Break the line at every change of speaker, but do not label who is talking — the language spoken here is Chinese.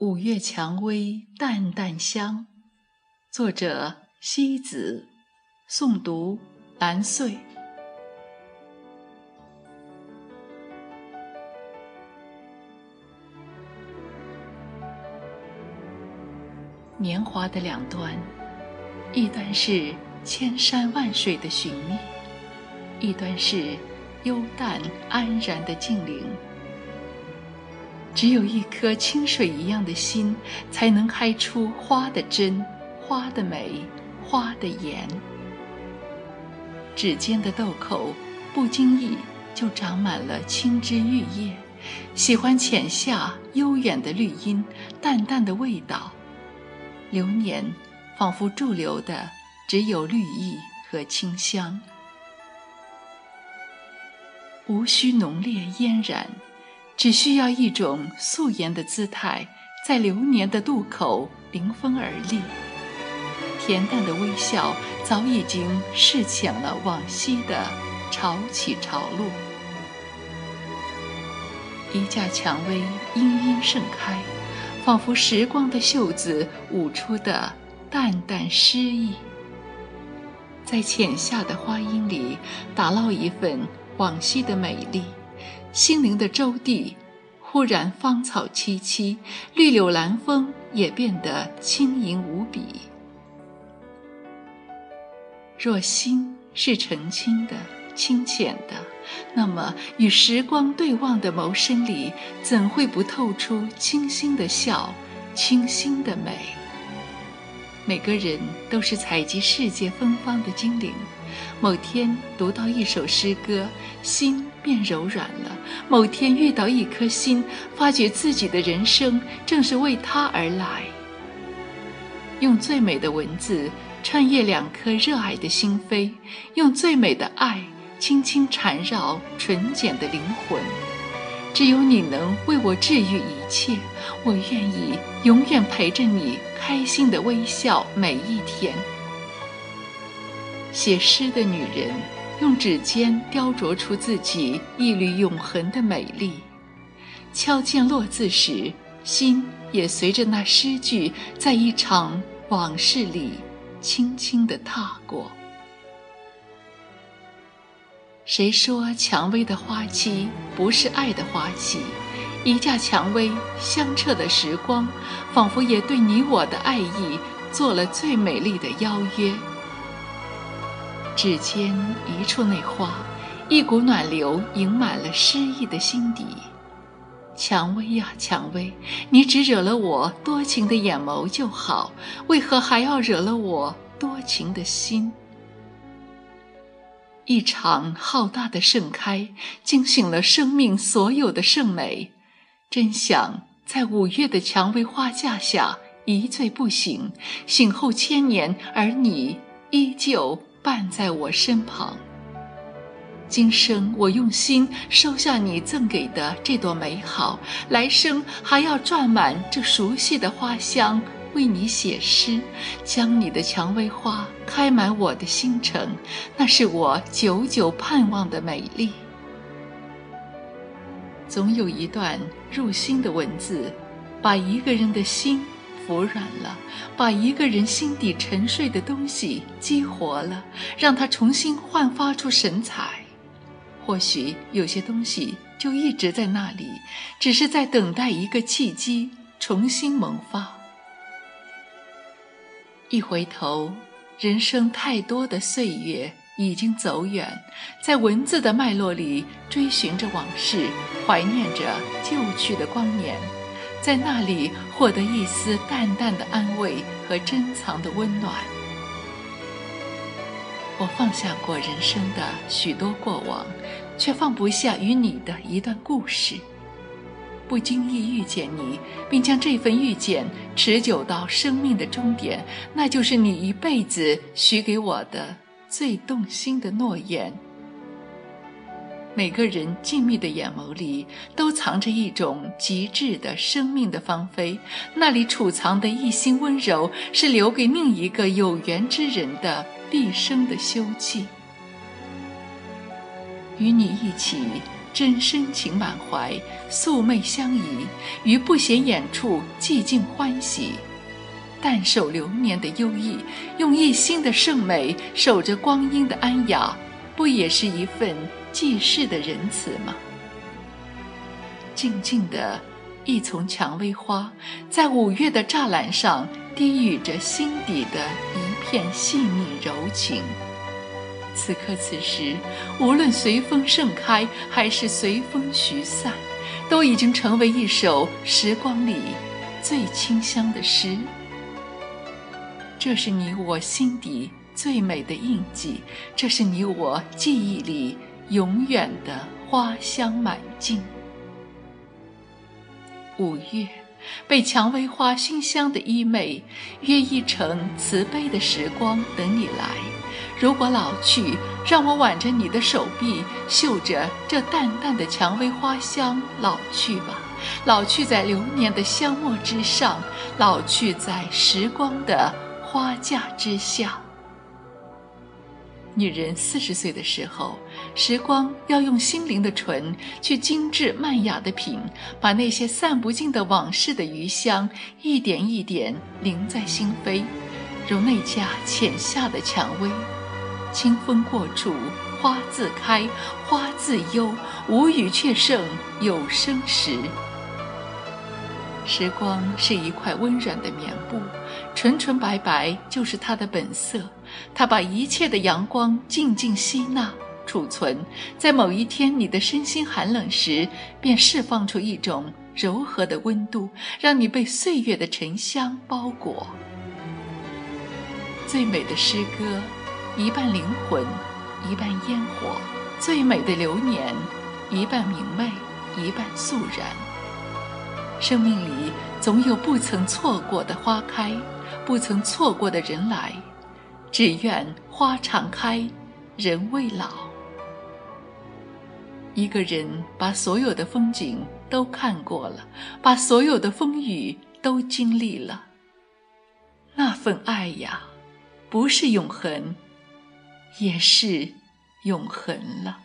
五月蔷薇淡淡香，作者西子，诵读蓝穗。年华的两端，一端是千山万水的寻觅，一端是幽淡安然的静灵。只有一颗清水一样的心，才能开出花的真、花的美、花的颜。指尖的豆蔻，不经意就长满了青枝玉叶。喜欢浅夏悠远的绿荫，淡淡的味道。流年，仿佛驻留的只有绿意和清香，无需浓烈嫣然。只需要一种素颜的姿态，在流年的渡口临风而立。恬淡的微笑早已经视浅了往昔的潮起潮落。一架蔷薇殷殷盛开，仿佛时光的袖子舞出的淡淡诗意，在浅夏的花荫里打捞一份往昔的美丽。心灵的周地，忽然芳草萋萋，绿柳蓝风也变得轻盈无比。若心是澄清的、清浅的，那么与时光对望的眸深里，怎会不透出清新的笑、清新的美？每个人都是采集世界芬芳的精灵。某天读到一首诗歌，心变柔软了；某天遇到一颗心，发觉自己的人生正是为它而来。用最美的文字穿越两颗热爱的心扉，用最美的爱轻轻缠绕纯简的灵魂。只有你能为我治愈一切，我愿意永远陪着你，开心的微笑每一天。写诗的女人，用指尖雕琢出自己一缕永恒的美丽。敲键落字时，心也随着那诗句，在一场往事里，轻轻地踏过。谁说蔷薇的花期不是爱的花期？一架蔷薇，香彻的时光，仿佛也对你我的爱意做了最美丽的邀约。指尖一触那花，一股暖流盈满了诗意的心底。蔷薇呀，蔷薇，你只惹了我多情的眼眸就好，为何还要惹了我多情的心？一场浩大的盛开，惊醒了生命所有的盛美。真想在五月的蔷薇花架下一醉不醒，醒后千年，而你依旧。伴在我身旁。今生我用心收下你赠给的这朵美好，来生还要转满这熟悉的花香，为你写诗，将你的蔷薇花开满我的心城，那是我久久盼望的美丽。总有一段入心的文字，把一个人的心。服软了，把一个人心底沉睡的东西激活了，让他重新焕发出神采。或许有些东西就一直在那里，只是在等待一个契机重新萌发。一回头，人生太多的岁月已经走远，在文字的脉络里追寻着往事，怀念着旧去的光年。在那里获得一丝淡淡的安慰和珍藏的温暖。我放下过人生的许多过往，却放不下与你的一段故事。不经意遇见你，并将这份遇见持久到生命的终点，那就是你一辈子许给我的最动心的诺言。每个人静谧的眼眸里，都藏着一种极致的生命的芳菲。那里储藏的一心温柔，是留给另一个有缘之人的毕生的休憩。与你一起真深情满怀，素昧相宜，于不显眼处寂静欢喜。淡守流年的优异，用一心的圣美守着光阴的安雅，不也是一份济世的仁慈吗？静静的一丛蔷薇花，在五月的栅栏上低语着心底的一片细腻柔情。此刻此时，无论随风盛开，还是随风徐散，都已经成为一首时光里最清香的诗。这是你我心底最美的印记，这是你我记忆里永远的花香满径。五月，被蔷薇花熏香的衣袂，约一程慈悲的时光等你来。如果老去，让我挽着你的手臂，嗅着这淡淡的蔷薇花香，老去吧，老去在流年的香墨之上，老去在时光的。花架之下，女人四十岁的时候，时光要用心灵的唇去精致曼雅的品，把那些散不尽的往事的余香，一点一点淋在心扉，如那家浅夏的蔷薇，清风过处，花自开，花自幽，无语却胜有声时。时光是一块温软的棉布，纯纯白白就是它的本色。它把一切的阳光静静吸纳、储存，在某一天你的身心寒冷时，便释放出一种柔和的温度，让你被岁月的沉香包裹。最美的诗歌，一半灵魂，一半烟火；最美的流年，一半明媚，一半肃然。生命里总有不曾错过的花开，不曾错过的人来，只愿花常开，人未老。一个人把所有的风景都看过了，把所有的风雨都经历了，那份爱呀，不是永恒，也是永恒了。